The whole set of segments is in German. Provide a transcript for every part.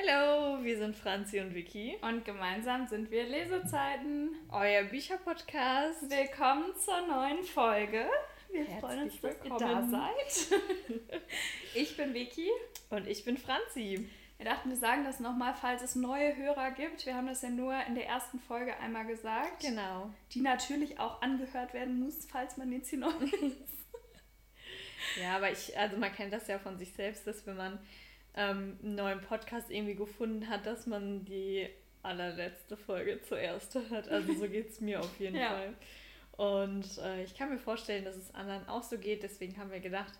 Hallo, wir sind Franzi und Vicky. Und gemeinsam sind wir Lesezeiten. Euer Bücherpodcast. Willkommen zur neuen Folge. Wir Herzlich freuen uns, dass ihr da seid. ich bin Vicky. Und ich bin Franzi. Wir dachten, wir sagen das nochmal, falls es neue Hörer gibt. Wir haben das ja nur in der ersten Folge einmal gesagt. Genau. Die natürlich auch angehört werden muss, falls man jetzt hier neu ist. Ja, aber ich, also man kennt das ja von sich selbst, dass wenn man ähm, einen neuen Podcast irgendwie gefunden hat, dass man die allerletzte Folge zuerst hört. Also so geht es mir auf jeden Ja. Fall. Und äh, ich kann mir vorstellen, dass es anderen auch so geht. Deswegen haben wir gedacht,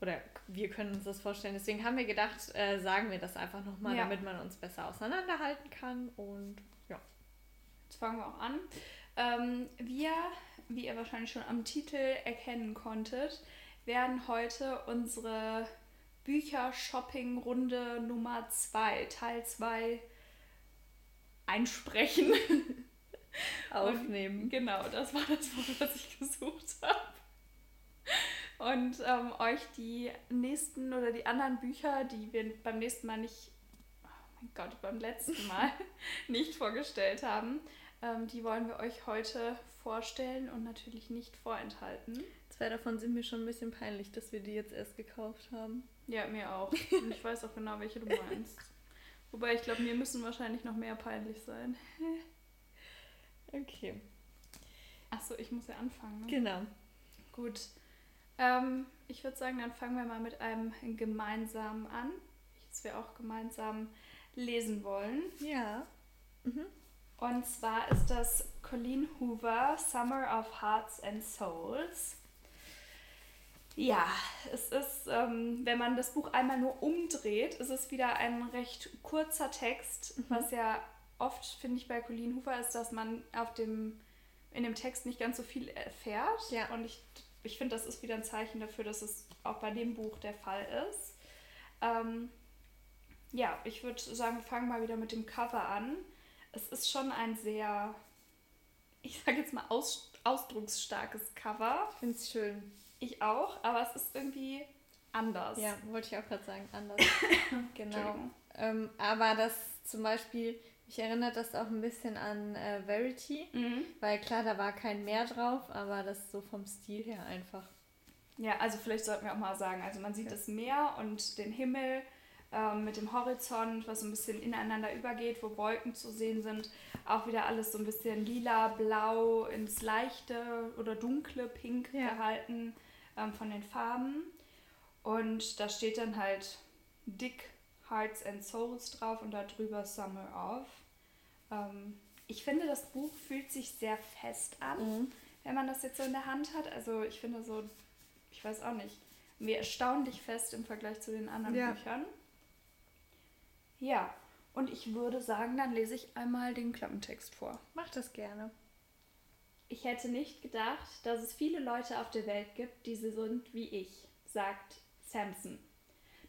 oder wir können uns das vorstellen, deswegen haben wir gedacht, äh, sagen wir das einfach nochmal, Ja. damit man uns besser auseinanderhalten kann. Und ja. Jetzt fangen wir auch an. Ähm, wir, wie ihr wahrscheinlich schon am Titel erkennen konntet, werden heute unsere Bücher-Shopping-Runde Nummer 2, Teil 2, einsprechen. Aufnehmen. Und, genau, das war das Wort, was ich gesucht habe. Und ähm, euch die nächsten oder die anderen Bücher, die wir beim nächsten Mal nicht, oh mein Gott, beim letzten Mal nicht vorgestellt haben, ähm, die wollen wir euch heute vorstellen und natürlich nicht vorenthalten. Zwei davon sind mir schon ein bisschen peinlich, dass wir die jetzt erst gekauft haben. Ja, mir auch. Und ich weiß auch genau, welche du meinst. Wobei ich glaube, mir müssen wahrscheinlich noch mehr peinlich sein. Okay. Achso, ich muss ja anfangen. Ne? Genau. Gut. Ähm, ich würde sagen, dann fangen wir mal mit einem gemeinsamen an, das wir auch gemeinsam lesen wollen. Ja. Mhm. Und zwar ist das Colleen Hoover, Summer of Hearts and Souls. Ja, es ist, ähm, wenn man das Buch einmal nur umdreht, ist es wieder ein recht kurzer Text, was ja oft, finde ich, bei Colleen Hoover ist, dass man auf dem, in dem Text nicht ganz so viel erfährt. Ja. Und ich, ich finde, das ist wieder ein Zeichen dafür, dass es auch bei dem Buch der Fall ist. Ähm, ja, ich würde sagen, wir fangen mal wieder mit dem Cover an. Es ist schon ein sehr, ich sage jetzt mal, aus, ausdrucksstarkes Cover. Ich finde es schön. Ich auch, aber es ist irgendwie anders. Ja, wollte ich auch gerade sagen, anders. genau. Ähm, aber das zum Beispiel, mich erinnert das auch ein bisschen an äh, Verity, Mhm. weil klar, da war kein Meer drauf, aber das ist so vom Stil her einfach. Ja, also vielleicht sollten wir auch mal sagen, also man sieht Ja. das Meer und den Himmel ähm, mit dem Horizont, was so ein bisschen ineinander übergeht, wo Wolken zu sehen sind. Auch wieder alles so ein bisschen lila, blau, ins leichte oder dunkle Pink Ja. gehalten ähm, von den Farben. Und da steht dann halt dick Hearts and Souls drauf und darüber Summer of. Ähm, ich finde, das Buch fühlt sich sehr fest an wenn man das jetzt so in der Hand hat. Also ich finde so, ich weiß auch nicht, mir erstaunlich fest im Vergleich zu den anderen Ja. Büchern. Ja, und ich würde sagen, dann lese ich einmal den Klappentext vor. Mach das gerne. Ich hätte nicht gedacht, dass es viele Leute auf der Welt gibt, die so sind wie ich, sagt Samson.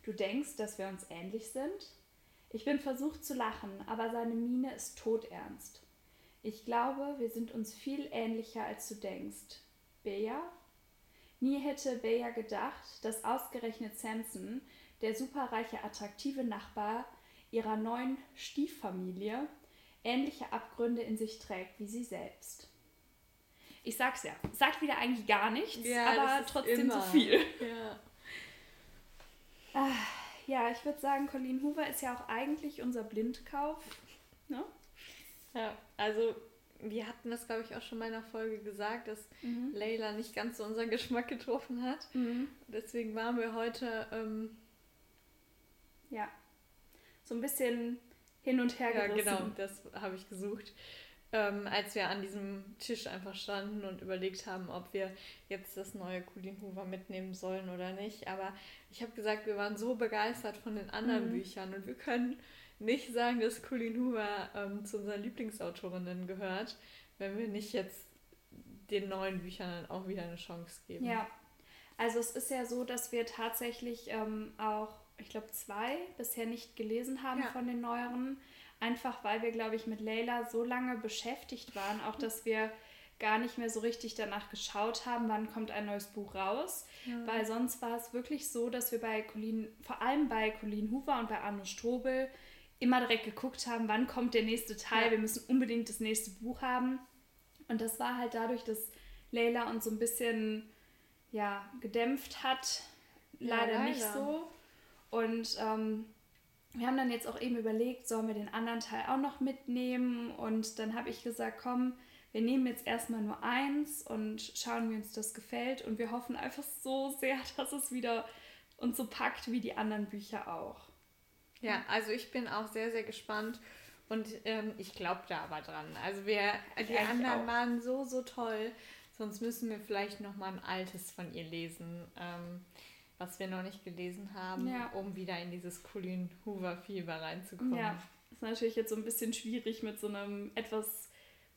Du denkst, dass wir uns ähnlich sind? Ich bin versucht zu lachen, aber seine Miene ist todernst. Ich glaube, wir sind uns viel ähnlicher, als du denkst. Bea? Nie hätte Bea gedacht, dass ausgerechnet Samson, der superreiche, attraktive Nachbar ihrer neuen Stieffamilie, ähnliche Abgründe in sich trägt wie sie selbst. Ich sag's ja, sagt wieder eigentlich gar nichts, aber trotzdem so viel. Ja. Ah, ja, ich würde sagen, Colleen Hoover ist ja auch eigentlich unser Blindkauf. Ne? ja, also wir hatten das, glaube ich, auch schon mal in einer Folge gesagt, dass Mhm. Layla nicht ganz so unseren Geschmack getroffen hat. Deswegen waren wir heute ähm, Ja. So ein bisschen hin und her Ja, gerissen. genau, das habe ich gesucht. Ähm, als wir an diesem Tisch einfach standen und überlegt haben, ob wir jetzt das neue Hoover mitnehmen sollen oder nicht. Aber ich habe gesagt, wir waren so begeistert von den anderen Mhm. Büchern und wir können nicht sagen, dass Colleen Hoover ähm, zu unseren Lieblingsautorinnen gehört, wenn wir nicht jetzt den neuen Büchern dann auch wieder eine Chance geben. Ja, also es ist ja so, dass wir tatsächlich ähm, auch, ich glaube, zwei bisher nicht gelesen haben Ja. von den neueren. Einfach weil wir, glaube ich, mit Leila so lange beschäftigt waren, auch dass wir gar nicht mehr so richtig danach geschaut haben, wann kommt ein neues Buch raus. Weil sonst war es wirklich so, dass wir bei Colleen, vor allem bei Colleen Hoover und bei Arno Strobel, immer direkt geguckt haben, wann kommt der nächste Teil, ja. wir müssen unbedingt das nächste Buch haben. Und das war halt dadurch, dass Leila uns so ein bisschen ja, gedämpft hat, leider, ja, leider. nicht so. Und ähm, wir haben dann jetzt auch eben überlegt, sollen wir den anderen Teil auch noch mitnehmen? Und dann habe ich gesagt, komm, wir nehmen jetzt erstmal nur eins und schauen, wie uns das gefällt. Und wir hoffen einfach so sehr, dass es wieder uns so packt wie die anderen Bücher auch. Ja, also ich bin auch sehr, sehr gespannt. Und ähm, ich glaube da aber dran. Also wir, die anderen auch. waren so, so toll. Sonst müssen wir vielleicht noch mal ein altes von ihr lesen. Ähm, was wir noch nicht gelesen haben, ja. um wieder in dieses Colleen Hoover-Fieber reinzukommen. Ja, ist natürlich jetzt so ein bisschen schwierig mit so einem etwas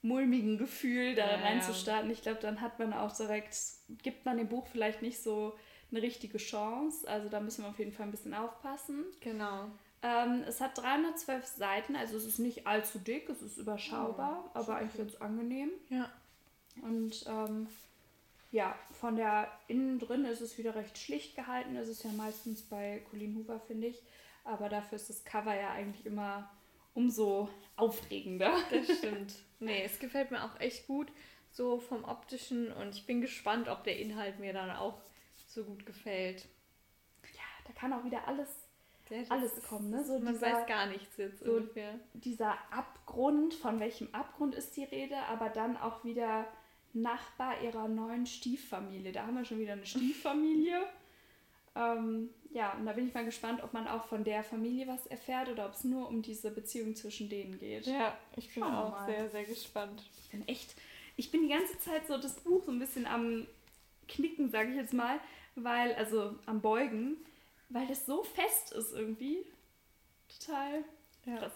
mulmigen Gefühl da ja, reinzustarten. Ich glaube, dann hat man auch direkt, gibt man dem Buch vielleicht nicht so eine richtige Chance. Also da müssen wir auf jeden Fall ein bisschen aufpassen. Genau. Ähm, es hat 312 Seiten, also es ist nicht allzu dick, es ist überschaubar, oh, aber eigentlich ganz angenehm. Ja. Und ähm, ja, von der innen drin ist es wieder recht schlicht gehalten. Das ist ja meistens bei Colleen Hoover, finde ich. Aber dafür ist das Cover ja eigentlich immer umso aufregender. Das stimmt. Nee, es gefällt mir auch echt gut, so vom optischen. Und ich bin gespannt, ob der Inhalt mir dann auch so gut gefällt. Ja, da kann auch wieder alles, ja, alles kommen. Ne? So man dieser, weiß gar nichts jetzt so ungefähr. Dieser Abgrund, von welchem Abgrund ist die Rede, aber dann auch wieder Nachbar ihrer neuen Stieffamilie. Da haben wir schon wieder eine Stieffamilie. ähm, ja, und da bin ich mal gespannt, ob man auch von der Familie was erfährt oder ob es nur um diese Beziehung zwischen denen geht. Ja, ich bin Schauen auch sehr, sehr gespannt. Ich bin echt, ich bin die ganze Zeit so das Buch so ein bisschen am Knicken, sage ich jetzt mal, weil, also am Beugen, weil das so fest ist irgendwie. Total ja. krass.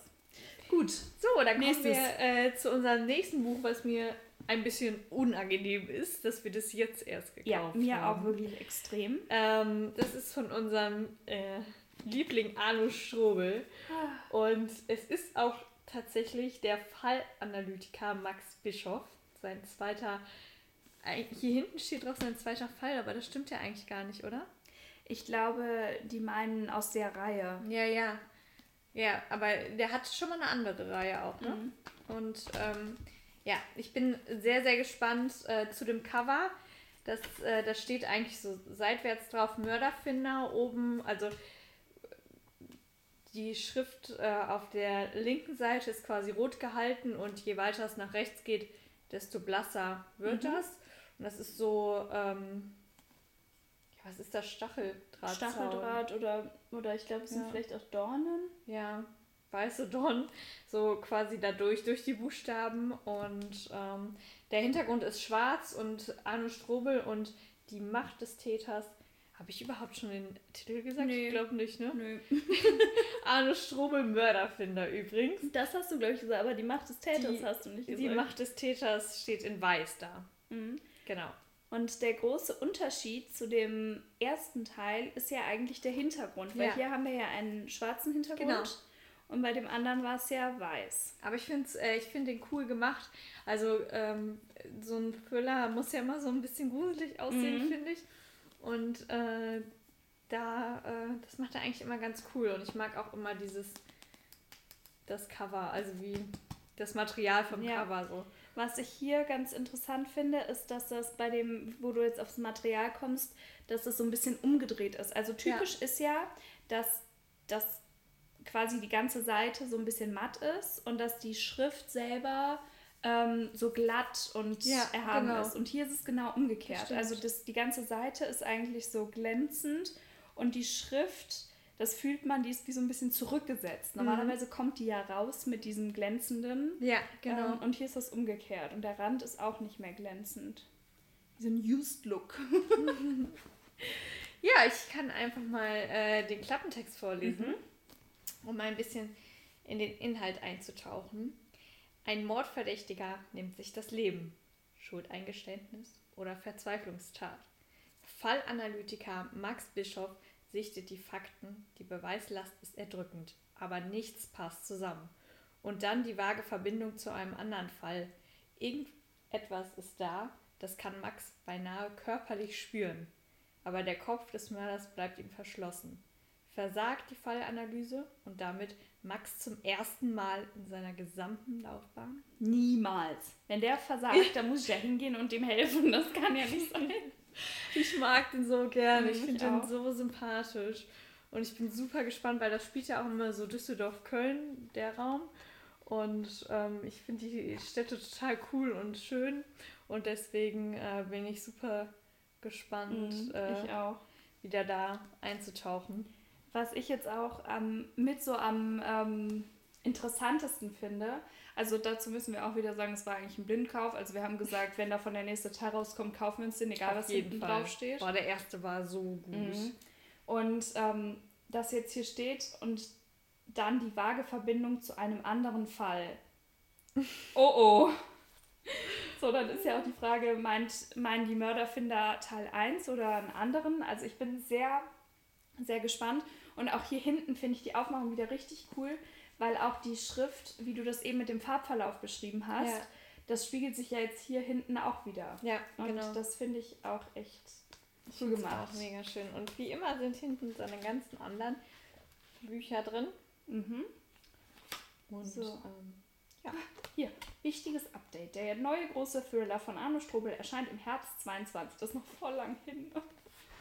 Gut. So, dann kommen wir äh, zu unserem nächsten Buch, was mir ein bisschen unangenehm ist, dass wir das jetzt erst gekauft haben. Ja, mir haben. auch wirklich extrem. Ähm, das ist von unserem äh, Liebling Arno Strobel. Ah. Und es ist auch tatsächlich der Fallanalytiker Max Bischoff, sein zweiter. Hier hinten steht drauf sein zweiter Fall, aber das stimmt ja eigentlich gar nicht, oder? Ich glaube, die meinen aus der Reihe. Ja, ja. Ja, aber der hat schon mal eine andere Reihe auch, ne? Mhm. Und ähm, ja, ich bin sehr, sehr gespannt äh, zu dem Cover. Das, äh, das steht eigentlich so seitwärts drauf, Mörderfinder oben, also die Schrift äh, auf der linken Seite ist quasi rot gehalten und je weiter es nach rechts geht, desto blasser wird mhm. das. Und das ist so, ähm, ja, was ist das? Stacheldraht? Stacheldraht oder, oder ich glaube, es sind ja. vielleicht auch Dornen. Ja, weiße Don, so quasi dadurch, durch die Buchstaben. Und ähm, der Hintergrund ist schwarz und Arno Strobel und die Macht des Täters. Habe ich überhaupt schon den Titel gesagt? Nee. Ich glaube nicht, ne? Nö. Arno Strobel, Mörderfinder übrigens. Das hast du, glaube ich, gesagt, aber die Macht des Täters die, hast du nicht gesagt. Die Macht des Täters steht in weiß da. Mhm. Genau. Und der große Unterschied zu dem ersten Teil ist ja eigentlich der Hintergrund, weil ja. hier haben wir ja einen schwarzen Hintergrund. Genau und bei dem anderen war es ja weiß. Aber ich finde äh, ich find den cool gemacht. Also ähm, so ein Thriller muss ja immer so ein bisschen gruselig aussehen, mhm. finde ich. Und äh, da, äh, das macht er eigentlich immer ganz cool. Und ich mag auch immer dieses, das Cover, also wie das Material vom ja. Cover so. Was ich hier ganz interessant finde, ist, dass das bei dem, wo du jetzt aufs Material kommst, dass das so ein bisschen umgedreht ist. Also typisch ja. ist ja, dass das quasi die ganze Seite so ein bisschen matt ist und dass die Schrift selber ähm, so glatt und ja, erhaben genau. ist. Und hier ist es genau umgekehrt. Das also das, die ganze Seite ist eigentlich so glänzend und die Schrift, das fühlt man, die ist wie so ein bisschen zurückgesetzt. Mhm. Normalerweise mhm. kommt die ja raus mit diesem glänzenden. Ja, genau. Ähm, und hier ist das umgekehrt. Und der Rand ist auch nicht mehr glänzend. So ein Used Look. ja, ich kann einfach mal äh, den Klappentext vorlesen. Mhm um ein bisschen in den Inhalt einzutauchen. Ein Mordverdächtiger nimmt sich das Leben. Schuldeingeständnis oder Verzweiflungstat. Fallanalytiker Max Bischoff sichtet die Fakten, die Beweislast ist erdrückend, aber nichts passt zusammen. Und dann die vage Verbindung zu einem anderen Fall. Irgendetwas ist da, das kann Max beinahe körperlich spüren, aber der Kopf des Mörders bleibt ihm verschlossen. Versagt die Fallanalyse und damit Max zum ersten Mal in seiner gesamten Laufbahn? Niemals. Wenn der versagt, dann muss ich ja hingehen und dem helfen. Das kann ja nicht sein. Ich mag den so gerne. Ich finde den so sympathisch. Und ich bin super gespannt, weil das spielt ja auch immer so Düsseldorf-Köln, der Raum. Und ähm, ich finde die Städte total cool und schön. Und deswegen äh, bin ich super gespannt, mhm, äh, ich auch. wieder da einzutauchen. Was ich jetzt auch ähm, mit so am ähm, interessantesten finde, also dazu müssen wir auch wieder sagen, es war eigentlich ein Blindkauf. Also wir haben gesagt, wenn davon der nächste Teil rauskommt, kaufen wir uns den, egal Auf was hinten Fall. drauf steht. Boah, der erste war so gut. Mhm. Und ähm, das jetzt hier steht und dann die vage Verbindung zu einem anderen Fall. Oh oh. So, dann ist ja auch die Frage, meint, meinen die Mörderfinder Teil 1 oder einen anderen? Also ich bin sehr, sehr gespannt. Und auch hier hinten finde ich die Aufmachung wieder richtig cool, weil auch die Schrift, wie du das eben mit dem Farbverlauf beschrieben hast, ja. das spiegelt sich ja jetzt hier hinten auch wieder. Ja, und genau. das finde ich auch echt cool gemacht. Auch mega schön. Und wie immer sind hinten seine ganzen anderen Bücher drin. Mhm. Und so. ähm, ja, hier, wichtiges Update. Der neue große Thriller von Arno Strobel erscheint im Herbst 22. Das ist noch voll lang hin.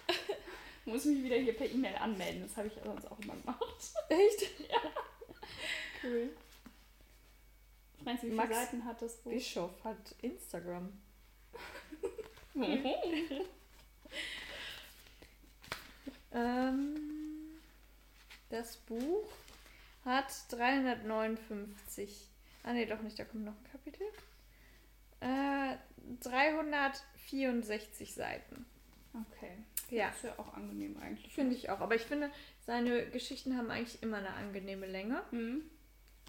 Muss mich wieder hier per E-Mail anmelden. Das habe ich sonst auch immer gemacht. Echt? Ja. Cool. Meinst du, wie viele Max Seiten hat das Buch? Bischof hat Instagram. ähm, das Buch hat 359. Ah ne, doch nicht, da kommt noch ein Kapitel. Äh, 364 Seiten. Okay. Ja. Das ist ja auch angenehm eigentlich. Finde ich auch. Aber ich finde, seine Geschichten haben eigentlich immer eine angenehme Länge. Mhm.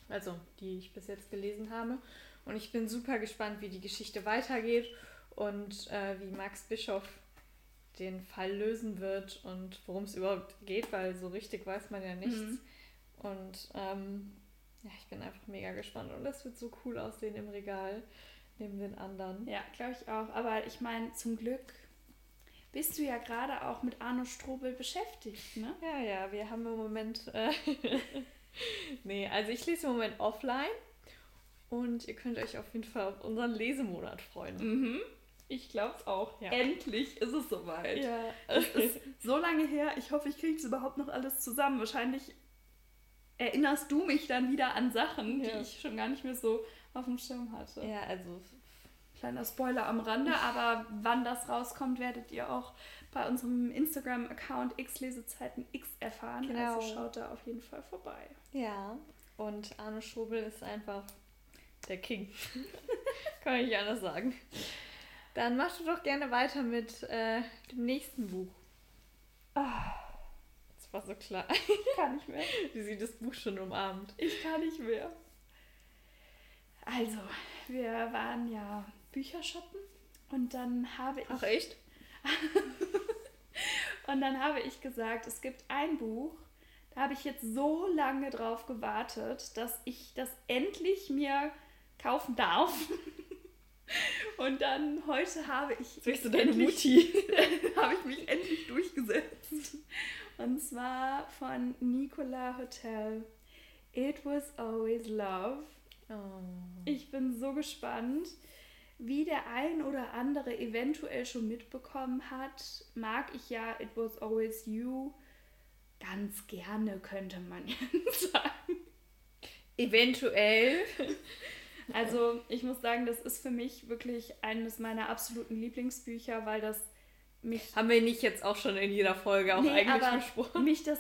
Also, die ich bis jetzt gelesen habe. Und ich bin super gespannt, wie die Geschichte weitergeht und äh, wie Max Bischof den Fall lösen wird und worum es überhaupt geht, weil so richtig weiß man ja nichts. Mhm. Und ähm, ja, ich bin einfach mega gespannt und das wird so cool aussehen im Regal neben den anderen. Ja, glaube ich auch. Aber ich meine, zum Glück bist du ja gerade auch mit Arno Strobel beschäftigt, ne? Ja, ja, wir haben im Moment. Äh nee, also ich lese im Moment offline und ihr könnt euch auf jeden Fall auf unseren Lesemonat freuen. Mhm. Ich glaube es auch. Ja. Endlich ist es soweit. Ja, es ist so lange her. Ich hoffe, ich kriege es überhaupt noch alles zusammen. Wahrscheinlich erinnerst du mich dann wieder an Sachen, ja. die ich schon gar nicht mehr so auf dem Schirm hatte. Ja, also kleiner Spoiler am Rande, aber wann das rauskommt, werdet ihr auch bei unserem Instagram-Account xlesezeiten x erfahren. Genau. Also schaut da auf jeden Fall vorbei. Ja, und Arne Schobel ist einfach der King. Kann ich nicht anders sagen. Dann machst du doch gerne weiter mit äh, dem nächsten Buch. Ah war so klar. Ich kann nicht mehr. Wie sie das Buch schon umarmt. Ich kann nicht mehr. Also, wir waren ja Bücher shoppen und dann habe ich. Ach, echt? und dann habe ich gesagt, es gibt ein Buch, da habe ich jetzt so lange drauf gewartet, dass ich das endlich mir kaufen darf. Und dann heute habe ich. Bist du deine Mutti? habe ich mich endlich durchgesetzt. Und zwar von Nicola Hotel. It was always love. Oh. Ich bin so gespannt. Wie der ein oder andere eventuell schon mitbekommen hat, mag ich ja It was always you ganz gerne, könnte man ja sagen. Eventuell. Also ich muss sagen, das ist für mich wirklich eines meiner absoluten Lieblingsbücher, weil das mich. Haben wir nicht jetzt auch schon in jeder Folge auch nee, eigentlich besprochen? Mich das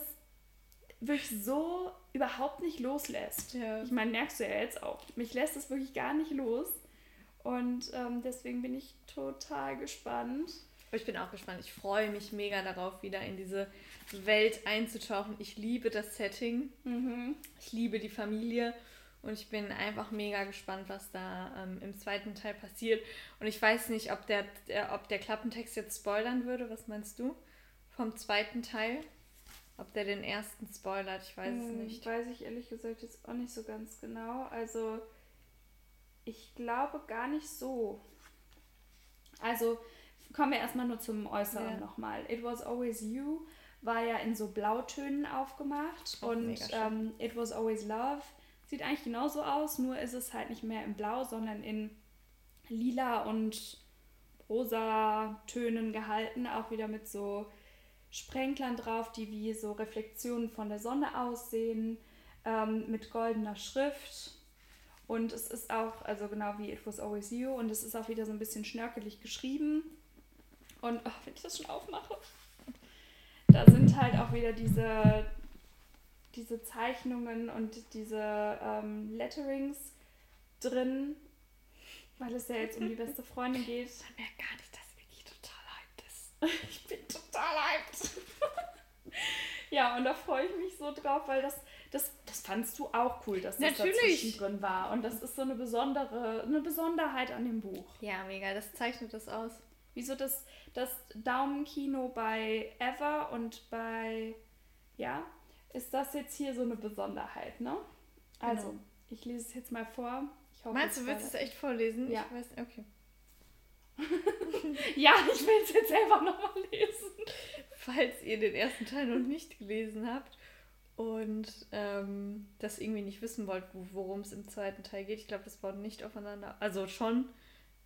wirklich so überhaupt nicht loslässt. Ja. Ich meine, merkst du ja jetzt auch. Mich lässt es wirklich gar nicht los. Und ähm, deswegen bin ich total gespannt. Ich bin auch gespannt. Ich freue mich mega darauf, wieder in diese Welt einzutauchen. Ich liebe das Setting. Mhm. Ich liebe die Familie. Und ich bin einfach mega gespannt, was da ähm, im zweiten Teil passiert. Und ich weiß nicht, ob der, der, ob der Klappentext jetzt spoilern würde. Was meinst du? Vom zweiten Teil? Ob der den ersten spoilert, ich weiß hm, es nicht. Weiß ich ehrlich gesagt jetzt auch nicht so ganz genau. Also, ich glaube gar nicht so. Also, kommen wir erstmal nur zum Äußeren ja. nochmal. It was always you war ja in so Blautönen aufgemacht Auch und ähm, It Was Always Love sieht eigentlich genauso aus, nur ist es halt nicht mehr in Blau, sondern in lila und rosa Tönen gehalten, auch wieder mit so Sprenklern drauf, die wie so Reflexionen von der Sonne aussehen, ähm, mit goldener Schrift. Und es ist auch, also genau wie It Was Always You, und es ist auch wieder so ein bisschen schnörkelig geschrieben. Und oh, wenn ich das schon aufmache, da sind halt auch wieder diese, diese Zeichnungen und diese ähm, Letterings drin, weil es ja jetzt um die beste Freundin geht. Man merkt gar nicht, dass Vicky total hyped ist. Ich bin total hyped. ja, und da freue ich mich so drauf, weil das, das, das fandst du auch cool, dass das Natürlich. drin war. Und das ist so eine besondere, eine Besonderheit an dem Buch. Ja, mega, das zeichnet das aus. Wieso das, das Daumenkino bei Ever und bei, ja, ist das jetzt hier so eine Besonderheit, ne? Also, Genau. ich lese es jetzt mal vor. Ich hoffe, Meinst du, willst du es echt vorlesen? Ja. Ich weiß, okay. Ja, ich will es jetzt selber nochmal lesen. Falls ihr den ersten Teil noch nicht gelesen habt und ähm, das irgendwie nicht wissen wollt, wo- worum es im zweiten Teil geht, ich glaube, das baut nicht aufeinander, also schon,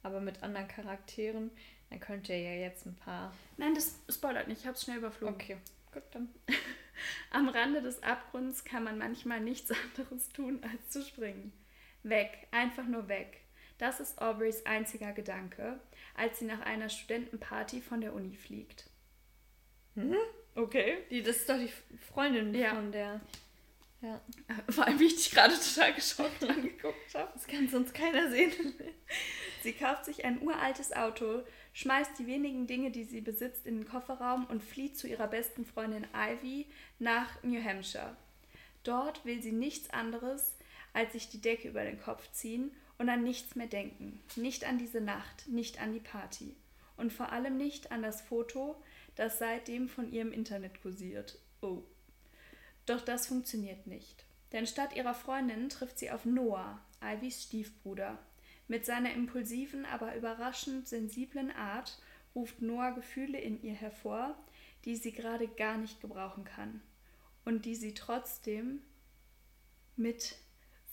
aber mit anderen Charakteren, dann könnt ihr ja jetzt ein paar. Nein, das spoilert nicht. Ich habe es schnell überflogen. Okay, gut, dann. Am Rande des Abgrunds kann man manchmal nichts anderes tun, als zu springen. Weg, einfach nur weg. Das ist Aubreys einziger Gedanke, als sie nach einer Studentenparty von der Uni fliegt. Okay. Die, das ist doch die Freundin Ja. von der. Ja. Vor allem, wie ich dich gerade total geschockt angeguckt habe. Das kann sonst keiner sehen. Sie kauft sich ein uraltes Auto, schmeißt die wenigen Dinge, die sie besitzt, in den Kofferraum und flieht zu ihrer besten Freundin Ivy nach New Hampshire. Dort will sie nichts anderes, als sich die Decke über den Kopf ziehen und an nichts mehr denken. Nicht an diese Nacht, nicht an die Party. Und vor allem nicht an das Foto, das seitdem von ihrem Internet kursiert. Oh. Doch das funktioniert nicht. Denn statt ihrer Freundin trifft sie auf Noah, Ivys Stiefbruder. Mit seiner impulsiven, aber überraschend sensiblen Art ruft Noah Gefühle in ihr hervor, die sie gerade gar nicht gebrauchen kann und die sie trotzdem mit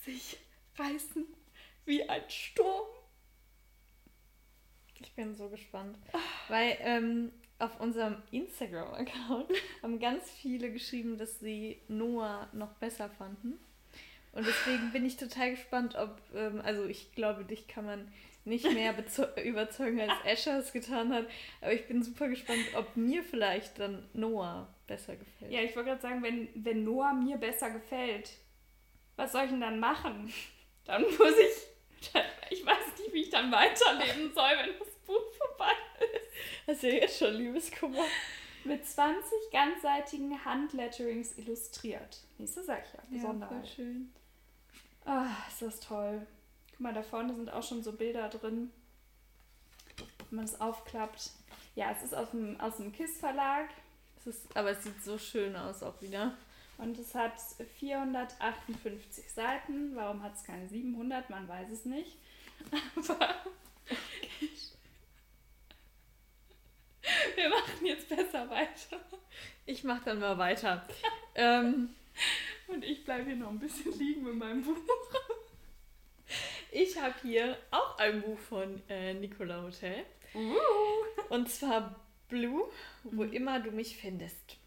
sich reißen wie ein Sturm. Ich bin so gespannt. Weil ähm, auf unserem Instagram-Account haben ganz viele geschrieben, dass sie Noah noch besser fanden. Und deswegen bin ich total gespannt, ob, ähm, also ich glaube, dich kann man nicht mehr überzeugen, als Asher es getan hat. Aber ich bin super gespannt, ob mir vielleicht dann Noah besser gefällt. Ja, ich wollte gerade sagen, wenn, wenn Noah mir besser gefällt, was soll ich denn dann machen? Dann muss ich, ich weiß nicht, wie ich dann weiterleben soll, wenn das ist. Hast du ja jetzt schon Liebeskummer? Mit 20 ganzseitigen Handletterings illustriert. Nächste sag ich ja, Ja, Besonderheit. voll schön. Ah, ist das toll. Guck mal, da vorne sind auch schon so Bilder drin. Wenn man es aufklappt. Ja, es ist aus dem, aus dem KISS-Verlag Es ist, aber es sieht so schön aus auch wieder. und es hat 458 Seiten. Warum hat es keine 700? Man weiß es nicht. Aber wir machen jetzt besser weiter. Ich mach dann mal weiter. ähm, Und ich bleibe hier noch ein bisschen liegen mit meinem Buch. Ich habe hier auch ein Buch von äh, Nicola Hotel. Und zwar Blue, wo Mhm. immer du mich findest.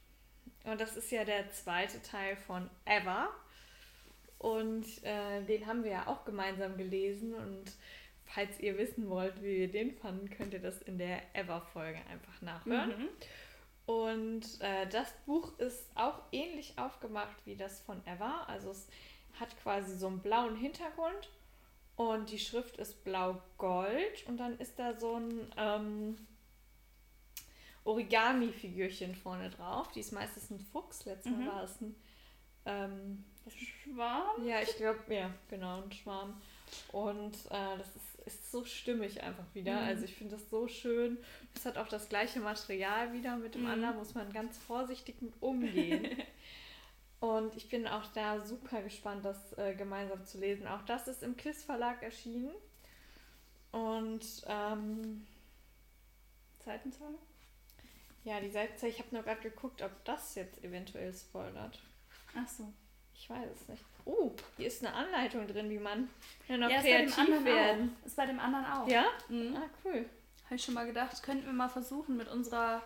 Und das ist ja der zweite Teil von Ever. Und äh, den haben wir ja auch gemeinsam gelesen. Und falls ihr wissen wollt, wie wir den fanden, könnt ihr das in der Ever-Folge einfach nachhören. Mhm. Und äh, das Buch ist auch ähnlich aufgemacht wie das von Ever. Also es hat quasi so einen blauen Hintergrund und die Schrift ist blau-gold und dann ist da so ein ähm, Origami-Figürchen vorne drauf. Die ist meistens ein Fuchs, letztes Mal Mhm. war es ein ähm, Schwarm. ja, ich glaube, ja, genau, ein Schwarm. Und äh, das ist, ist so stimmig einfach wieder. Mhm. Also ich finde das so schön. Es hat auch das gleiche Material wieder. Mit dem Mhm. anderen muss man ganz vorsichtig mit umgehen. Und ich bin auch da super gespannt, das äh, gemeinsam zu lesen. Auch das ist im KISS Verlag erschienen. Und ähm, Seitenzahl? Ja, die Seite, ich habe nur gerade geguckt, ob das jetzt eventuell spoilert. Ach so. Ich weiß es nicht. Oh, hier ist eine Anleitung drin, wie man noch ja, kreativ ist bei dem anderen werden. Auch. Ist bei dem anderen auch. Ja? Mhm. Ah, cool. Habe ich schon mal gedacht, könnten wir mal versuchen mit unserer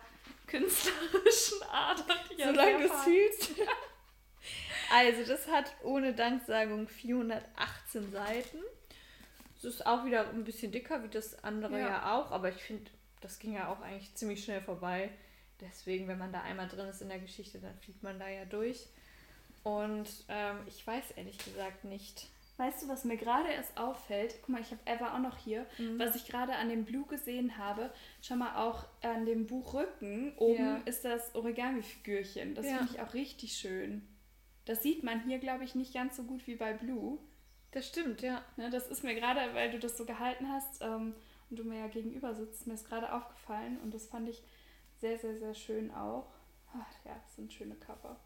künstlerischen Art. Solange du es fühlst. also, das hat ohne Danksagung 418 Seiten. Es ist auch wieder ein bisschen dicker wie das andere ja, ja auch, aber ich finde, das ging ja auch eigentlich ziemlich schnell vorbei. Deswegen, wenn man da einmal drin ist in der Geschichte, dann fliegt man da ja durch. Und ähm, ich weiß ehrlich gesagt nicht. Weißt du, was mir gerade erst auffällt? Guck mal, ich habe Eva auch noch hier. Mhm. Was ich gerade an dem Blue gesehen habe, schau mal auch an dem Buchrücken oben ja. ist das Origami-Figürchen. Das ja. finde ich auch richtig schön. Das sieht man hier, glaube ich, nicht ganz so gut wie bei Blue. Das stimmt, ja. Ne, das ist mir gerade, weil du das so gehalten hast ähm, und du mir ja gegenüber sitzt, mir ist gerade aufgefallen und das fand ich sehr, sehr, sehr schön auch. Ach, ja, das sind schöne Cover.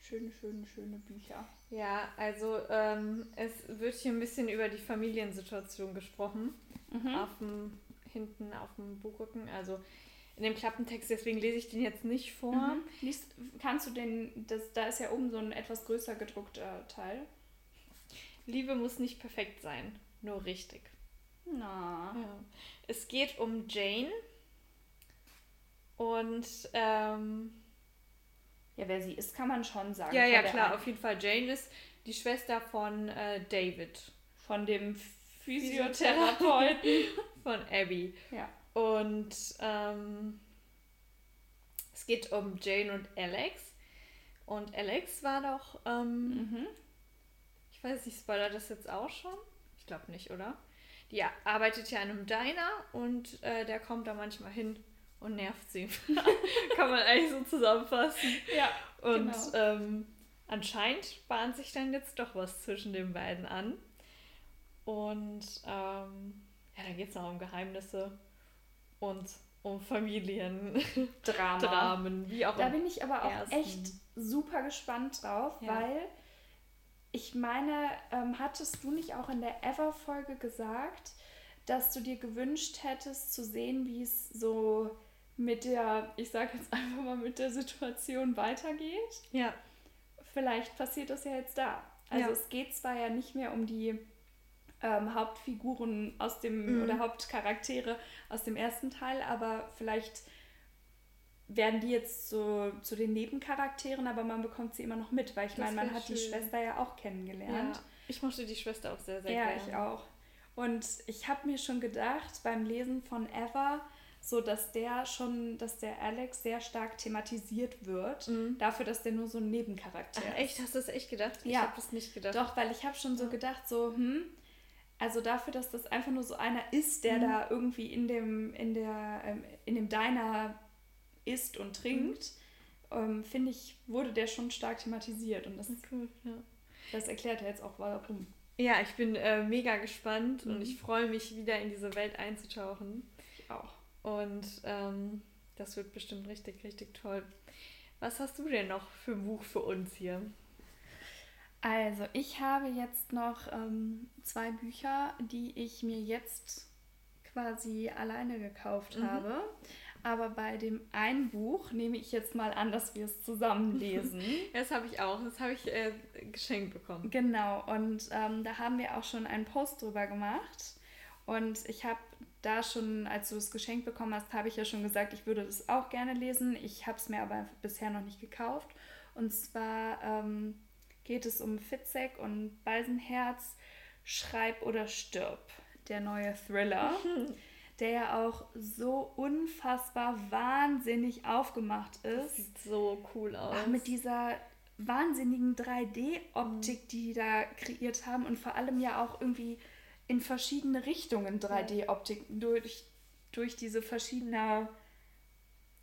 Schöne, schöne, schöne Bücher. Ja, also ähm, es wird hier ein bisschen über die Familiensituation gesprochen. Mhm. Auf dem, hinten auf dem Buchrücken. Also in dem Klappentext, deswegen lese ich den jetzt nicht vor. Mhm. Liest, kannst du den, das, da ist ja oben so ein etwas größer gedruckter Teil. Liebe muss nicht perfekt sein, nur richtig. Na. Ja. Es geht um Jane und ähm, ja, wer sie ist, kann man schon sagen. Ja, ja, klar, auf jeden Fall. Jane ist die Schwester von äh, David. Von dem Physiotherapeuten. von Abby. Ja. Und ähm, es geht um Jane und Alex. Und Alex war doch, ähm, mhm. ich weiß nicht, spoilert das jetzt auch schon? Ich glaube nicht, oder? Die arbeitet ja in einem Diner und äh, der kommt da manchmal hin und nervt sie. Kann man eigentlich so zusammenfassen. Ja. Und genau. ähm, anscheinend bahnt sich dann jetzt doch was zwischen den beiden an. Und ähm, ja, dann geht es noch um Geheimnisse und um Familiendramen, wie auch Da bin ich aber auch ersten. echt super gespannt drauf, ja. weil ich meine, ähm, hattest du nicht auch in der Ever-Folge gesagt, dass du dir gewünscht hättest zu sehen, wie es so mit der, ich sage jetzt einfach mal, mit der Situation weitergeht. Ja. Vielleicht passiert das ja jetzt da. Also ja. es geht zwar ja nicht mehr um die ähm, Hauptfiguren aus dem mhm. oder Hauptcharaktere aus dem ersten Teil, aber vielleicht werden die jetzt so zu den Nebencharakteren, aber man bekommt sie immer noch mit, weil ich meine, man hat schön. die Schwester ja auch kennengelernt. Ja, ich mochte die Schwester auch sehr, sehr ja, gerne. Ja, ich auch. Und ich habe mir schon gedacht, beim Lesen von Eva, so dass der schon, dass der Alex sehr stark thematisiert wird, mhm. dafür, dass der nur so ein Nebencharakter Ach, ist. Echt? Hast du das echt gedacht? Ich ja. habe das nicht gedacht. Doch, weil ich habe schon so gedacht, so, hm, also dafür, dass das einfach nur so einer ist, der mhm. da irgendwie in dem, in der, ähm, in dem Diner isst und trinkt, mhm. ähm, finde ich, wurde der schon stark thematisiert. Und das, cool, ja. das erklärt ja jetzt auch warum. Ja, ich bin äh, mega gespannt und mhm. ich freue mich, wieder in diese Welt einzutauchen. Und ähm, das wird bestimmt richtig, richtig toll. Was hast du denn noch für ein Buch für uns hier? Also, ich habe jetzt noch ähm, zwei Bücher, die ich mir jetzt quasi alleine gekauft mhm. habe. Aber bei dem einen Buch nehme ich jetzt mal an, dass wir es zusammen lesen. das habe ich auch. Das habe ich äh, geschenkt bekommen. Genau. Und ähm, da haben wir auch schon einen Post drüber gemacht. Und ich habe da schon, als du es geschenkt bekommen hast, habe ich ja schon gesagt, ich würde das auch gerne lesen. Ich habe es mir aber bisher noch nicht gekauft. Und zwar ähm, geht es um Fitzek und Balsenherz, Schreib oder stirb, der neue Thriller, der ja auch so unfassbar wahnsinnig aufgemacht ist. Das sieht so cool aus. Ach, mit dieser wahnsinnigen 3D-Optik, mhm. die die da kreiert haben und vor allem ja auch irgendwie in verschiedene Richtungen 3D-Optik durch, durch diese verschiedene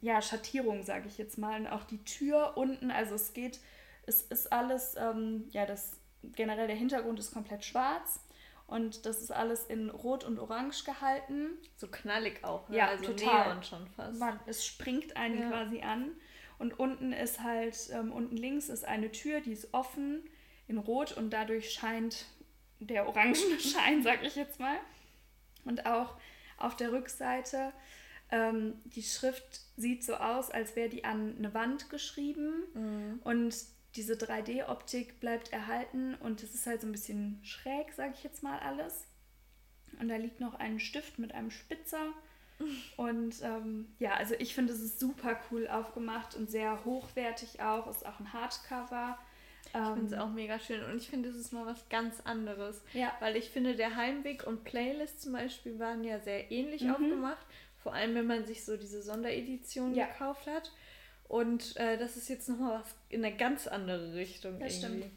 ja, Schattierung, sage ich jetzt mal. Und auch die Tür unten, also es geht, es ist alles, ähm, ja, das generell der Hintergrund ist komplett schwarz und das ist alles in Rot und Orange gehalten. So knallig auch, ne? Ja, also total. Neon schon fast. Man, es springt einen ja. quasi an und unten ist halt, ähm, unten links ist eine Tür, die ist offen in Rot und dadurch scheint der orangene Schein, sag ich jetzt mal. Und auch auf der Rückseite Ähm, die Schrift sieht so aus, als wäre die an eine Wand geschrieben Mhm. und diese 3D-Optik bleibt erhalten und es ist halt so ein bisschen schräg, sage ich jetzt mal alles. Und da liegt noch ein Stift mit einem Spitzer. Und ähm, ja, also ich finde, es ist super cool aufgemacht und sehr hochwertig auch. Ist auch ein Hardcover. Ich finde es Ähm, auch mega schön und ich finde, es ist mal was ganz anderes. Ja. Weil ich finde, der Heimweg und Playlist zum Beispiel waren ja sehr ähnlich Mhm. aufgemacht. Vor allem, wenn man sich so diese Sonderedition Ja. gekauft hat. Und äh, das ist jetzt nochmal was in eine ganz andere Richtung Das irgendwie. stimmt.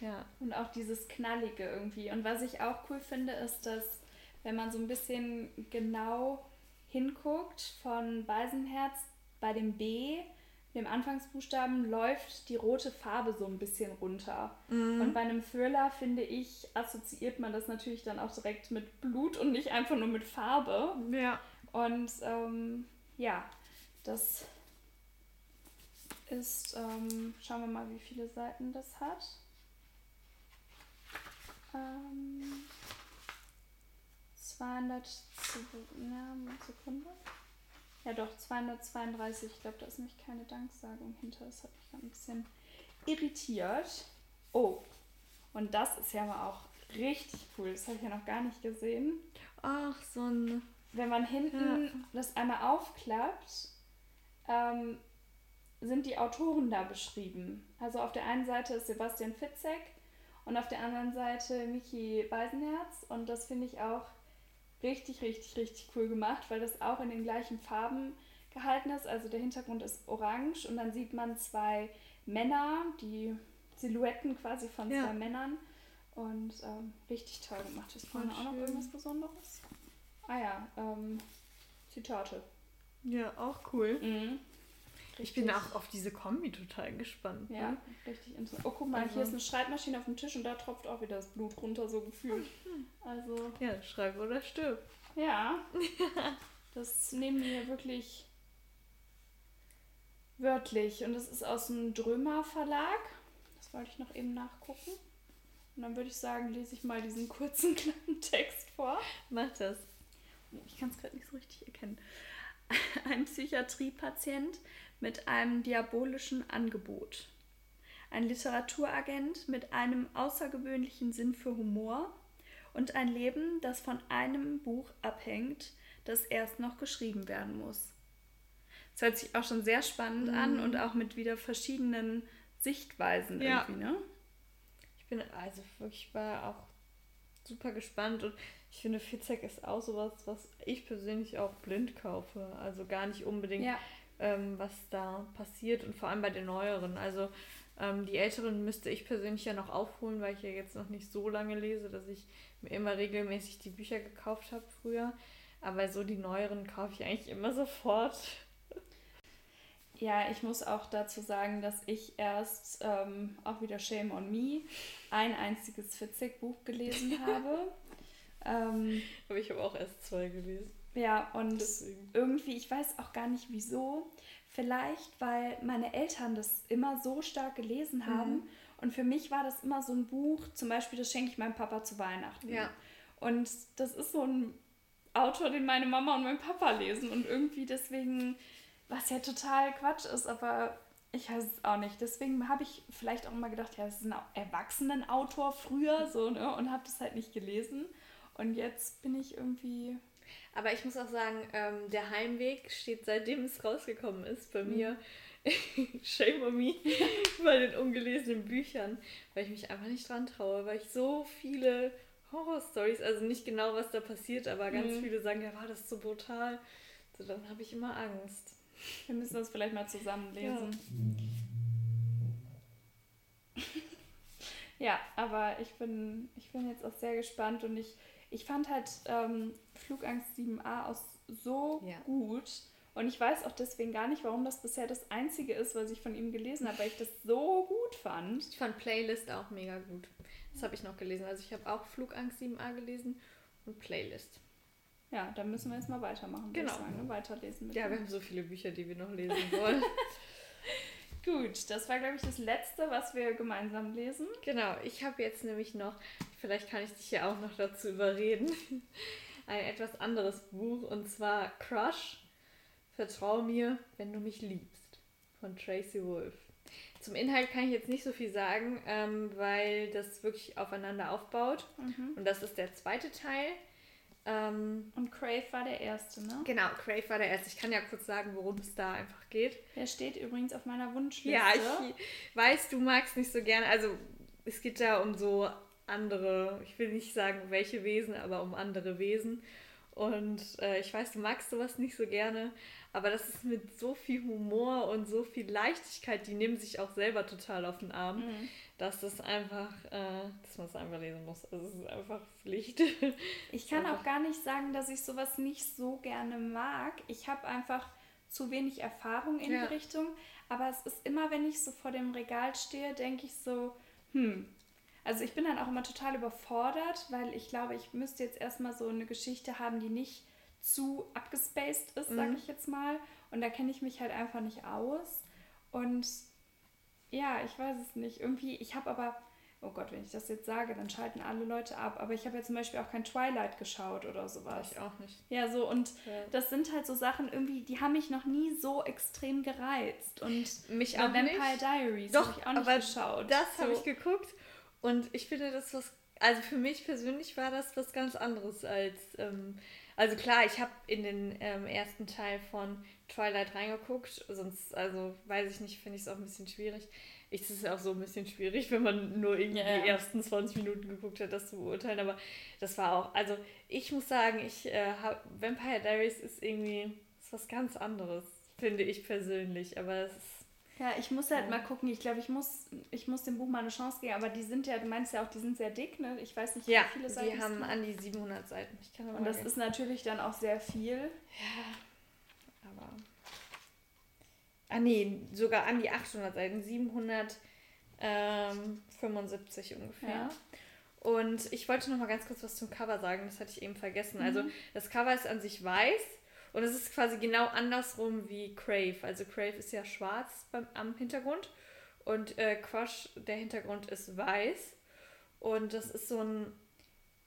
Ja. Und auch dieses Knallige irgendwie. Und was ich auch cool finde, ist, dass wenn man so ein bisschen genau hinguckt von Beisenherz bei dem B, dem Anfangsbuchstaben, läuft die rote Farbe so ein bisschen runter. Und bei einem Thriller, finde ich, assoziiert man das natürlich dann auch direkt mit Blut und nicht einfach nur mit Farbe. Ja. Und ähm, ja, das ist, ähm, schauen wir mal, wie viele Seiten das hat. Ähm, 200, ja, Sekunde. Ja doch, 232. Ich glaube, da ist nämlich keine Danksagung hinter. Das hat mich ein bisschen irritiert. Oh, und das ist ja mal auch richtig cool. Das habe ich ja noch gar nicht gesehen Ach, so ein. wenn man hinten das einmal aufklappt, ähm, sind die Autoren da beschrieben. Also auf der einen Seite ist Sebastian Fitzek und auf der anderen Seite Michi Beisenherz. Und das finde ich auch richtig, richtig, richtig cool gemacht, weil das auch in den gleichen Farben gehalten ist. Also der Hintergrund ist orange und dann sieht man zwei Männer, die Silhouetten quasi von Ja. zwei Männern. Und ähm, richtig toll gemacht. Ist vorne auch noch irgendwas Besonderes? Ah ja, ähm, Zitate. Ja, auch cool. Mhm. Ich bin auch auf diese Kombi total gespannt. Ja, Ne? richtig interessant. Oh, guck mal, Also- hier ist eine Schreibmaschine auf dem Tisch und da tropft auch wieder das Blut runter, so gefühlt. Also, Ja, schreib oder stirb. ja. Das nehmen wir wirklich wörtlich. Und das ist aus dem Drömer Verlag. Das wollte ich noch eben nachgucken. Und dann würde ich sagen, lese ich mal diesen kurzen kleinen Text vor. Mach das. Ich kann es gerade nicht so richtig erkennen. Ein Psychiatriepatient mit einem diabolischen Angebot. Ein Literaturagent mit einem außergewöhnlichen Sinn für Humor und ein Leben, das von einem Buch abhängt, das erst noch geschrieben werden muss. Das hört sich auch schon sehr spannend an und auch mit wieder verschiedenen Sichtweisen Ja. irgendwie, ne? Ich bin also wirklich war auch super gespannt und ich finde Fitzek ist auch sowas, was ich persönlich auch blind kaufe. Also gar nicht unbedingt, Ja. Ähm, was da passiert und vor allem bei den neueren. Also ähm, die älteren müsste ich persönlich ja noch aufholen, weil ich ja jetzt noch nicht so lange lese, dass ich mir immer regelmäßig die Bücher gekauft habe früher. Aber so die neueren kaufe ich eigentlich immer sofort. Ja, ich muss auch dazu sagen, dass ich erst ähm, auch wieder Shame on Me ein einziges Fitzek-Buch gelesen habe. ähm, Aber ich habe auch erst zwei gelesen. Ja, und Deswegen. irgendwie, ich weiß auch gar nicht wieso. Vielleicht, weil meine Eltern das immer so stark gelesen haben. Und für mich war das immer so ein Buch, zum Beispiel, das schenke ich meinem Papa zu Weihnachten. Ja. Und das ist so ein Autor, den meine Mama und mein Papa lesen. Und irgendwie deswegen, was ja total Quatsch ist, aber ich weiß es auch nicht. Deswegen habe ich vielleicht auch immer gedacht, ja, das ist ein Erwachsenenautor früher so, ne? Und habe das halt nicht gelesen. Und jetzt bin ich irgendwie. Aber ich muss auch sagen, ähm, der Heimweg steht seitdem es rausgekommen ist bei mir. Shame on me bei den ungelesenen Büchern, weil ich mich einfach nicht dran traue, weil ich so viele Horrorstories, also nicht genau was da passiert, aber ganz Mhm. viele sagen, ja, war das so brutal. So, dann habe ich immer Angst. Wir müssen das vielleicht mal zusammen lesen. Ja, aber ich bin, ich bin jetzt auch sehr gespannt und ich, ich fand halt ähm, Flugangst 7a auch so Ja. gut. Und ich weiß auch deswegen gar nicht, warum das bisher das einzige ist, was ich von ihm gelesen habe, weil ich das so gut fand. Ich fand Playlist auch mega gut. Das habe ich noch gelesen. Also ich habe auch Flugangst 7a gelesen und Playlist. Ja, dann müssen wir jetzt mal weitermachen. Genau. Sagen, ne? Weiterlesen Ja, wir haben so viele Bücher, die wir noch lesen wollen. Gut, das war, glaube ich, das letzte, was wir gemeinsam lesen. Genau, ich habe jetzt nämlich noch, vielleicht kann ich dich ja auch noch dazu überreden, ein etwas anderes Buch und zwar Crush Vertrau mir, wenn du mich liebst. Von Tracy Wolf. Zum Inhalt kann ich jetzt nicht so viel sagen, ähm, weil das wirklich aufeinander aufbaut. Mhm. Und das ist der zweite Teil. Ähm, und Crave war der erste, ne? Genau, Crave war der erste. Ich kann ja kurz sagen, worum es da einfach geht. Der steht übrigens auf meiner Wunschliste. Ja, ich weiß, du magst nicht so gerne. Also, es geht da um so andere, ich will nicht sagen welche Wesen, aber um andere Wesen. Und äh, ich weiß, du magst sowas nicht so gerne, aber das ist mit so viel Humor und so viel Leichtigkeit, die nehmen sich auch selber total auf den Arm, mhm. dass das einfach, äh, dass man es einfach lesen muss. Also es ist einfach Pflicht. Ich kann auch gar nicht sagen, dass ich sowas nicht so gerne mag. Ich habe einfach zu wenig Erfahrung in ja. die Richtung. Aber es ist immer, wenn ich so vor dem Regal stehe, denke ich so, hm. Also ich bin dann auch immer total überfordert, weil ich glaube, ich müsste jetzt erstmal so eine Geschichte haben, die nicht zu abgespaced ist, mhm. sage ich jetzt mal. Und da kenne ich mich halt einfach nicht aus. Und ja, ich weiß es nicht. Irgendwie, ich habe aber, oh Gott, wenn ich das jetzt sage, dann schalten alle Leute ab. Aber ich habe ja zum Beispiel auch kein Twilight geschaut oder sowas. Ich auch nicht. Ja, so und ja. das sind halt so Sachen irgendwie, die haben mich noch nie so extrem gereizt. Und mich auch Vampire nicht. Diaries habe ich auch nicht aber geschaut. Das so. habe ich geguckt und ich finde das was, also für mich persönlich war das was ganz anderes als ähm, also klar, ich habe in den ähm, ersten Teil von Twilight reingeguckt, sonst, also weiß ich nicht, finde ich es auch ein bisschen schwierig. Ich, es ist auch so ein bisschen schwierig, wenn man nur irgendwie ja, die ersten 20 Minuten geguckt hat, das zu beurteilen. Aber das war auch, also ich muss sagen, ich äh, hab, Vampire Diaries ist irgendwie ist was ganz anderes, finde ich persönlich. Aber es ist ja, ich muss halt mal gucken. Ich glaube, ich muss, ich muss dem Buch mal eine Chance geben. Aber die sind ja, du meinst ja auch, die sind sehr dick, ne? Ich weiß nicht, wie ja, viele Seiten. Die haben an die 700 Seiten. Ich kann Und das gehen. ist natürlich dann auch sehr viel. Ja, aber. Ah, nee, sogar an die 800 Seiten. 775 ungefähr. Ja. Und ich wollte noch mal ganz kurz was zum Cover sagen. Das hatte ich eben vergessen. Also, mhm. Also, das Cover ist an sich weiß und es ist quasi genau andersrum wie Crave. Also Crave ist ja schwarz beim, am Hintergrund und äh, Crush, der Hintergrund ist weiß. Und das ist so ein,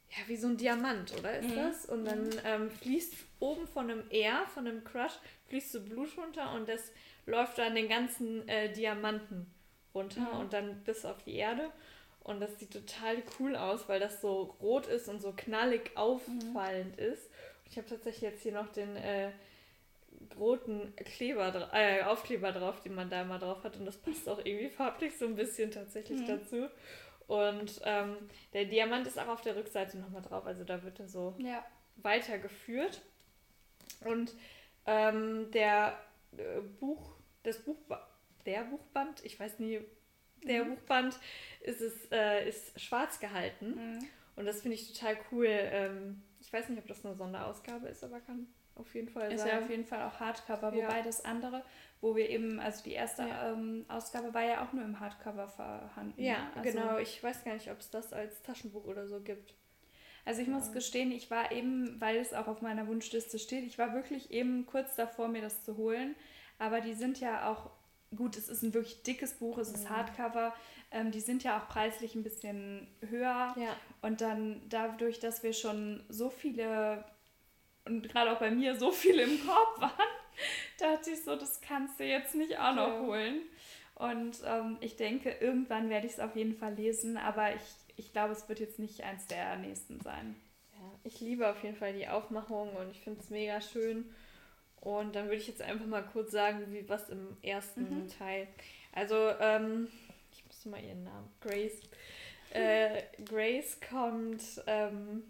ja, wie so ein Diamant, oder ist mhm. das? Und dann mhm. ähm, fließt oben von einem R, von einem Crush, fließt so Blut runter und das läuft dann den ganzen äh, Diamanten runter mhm. und dann bis auf die Erde. Und das sieht total cool aus, weil das so rot ist und so knallig auffallend mhm. ist. Ich habe tatsächlich jetzt hier noch den äh, roten Kleber, äh, Aufkleber drauf, den man da immer drauf hat. Und das passt auch irgendwie farblich so ein bisschen tatsächlich mhm. dazu. Und ähm, der Diamant ist auch auf der Rückseite nochmal drauf. Also da wird er so ja. weitergeführt. Und ähm, der äh, Buch, das Buch, der Buchband, ich weiß nie, der mhm. Buchband ist es äh, ist schwarz gehalten. Mhm. Und das finde ich total cool. Ähm, ich weiß nicht, ob das eine Sonderausgabe ist, aber kann auf jeden Fall ist sein. Ist ja auf jeden Fall auch Hardcover, ja. wobei das andere, wo wir eben, also die erste ja. ähm, Ausgabe war ja auch nur im Hardcover vorhanden. Ja, ne? also, genau. Ich weiß gar nicht, ob es das als Taschenbuch oder so gibt. Also ich muss gestehen, ich war eben, weil es auch auf meiner Wunschliste steht, ich war wirklich eben kurz davor, mir das zu holen. Aber die sind ja auch, gut, es ist ein wirklich dickes Buch, es ist mhm. Hardcover. Ähm, die sind ja auch preislich ein bisschen höher. Ja. Und dann dadurch, dass wir schon so viele und gerade auch bei mir so viele im Korb waren, dachte ich so, das kannst du jetzt nicht auch noch holen. Und ähm, ich denke, irgendwann werde ich es auf jeden Fall lesen, aber ich, ich glaube, es wird jetzt nicht eins der nächsten sein. Ja, ich liebe auf jeden Fall die Aufmachung und ich finde es mega schön. Und dann würde ich jetzt einfach mal kurz sagen, wie was im ersten mhm. Teil. Also, ähm, du mal ihren Namen? Grace. Äh, Grace kommt ähm,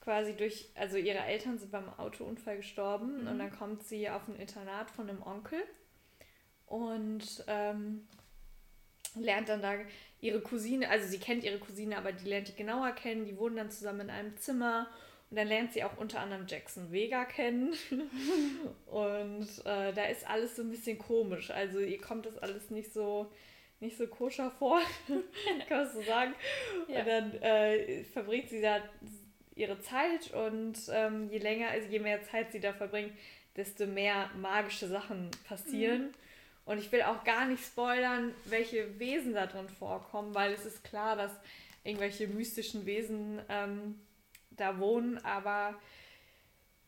quasi durch, also ihre Eltern sind beim Autounfall gestorben mhm. und dann kommt sie auf ein Internat von einem Onkel und ähm, lernt dann da ihre Cousine, also sie kennt ihre Cousine, aber die lernt die genauer kennen, die wohnen dann zusammen in einem Zimmer und dann lernt sie auch unter anderem Jackson Vega kennen. und äh, da ist alles so ein bisschen komisch. Also ihr kommt das alles nicht so nicht so koscher vor, kann man so sagen. Ja. Und dann äh, verbringt sie da ihre Zeit und ähm, je länger, also je mehr Zeit sie da verbringt, desto mehr magische Sachen passieren. Mhm. Und ich will auch gar nicht spoilern, welche Wesen da drin vorkommen, weil es ist klar, dass irgendwelche mystischen Wesen ähm, da wohnen, aber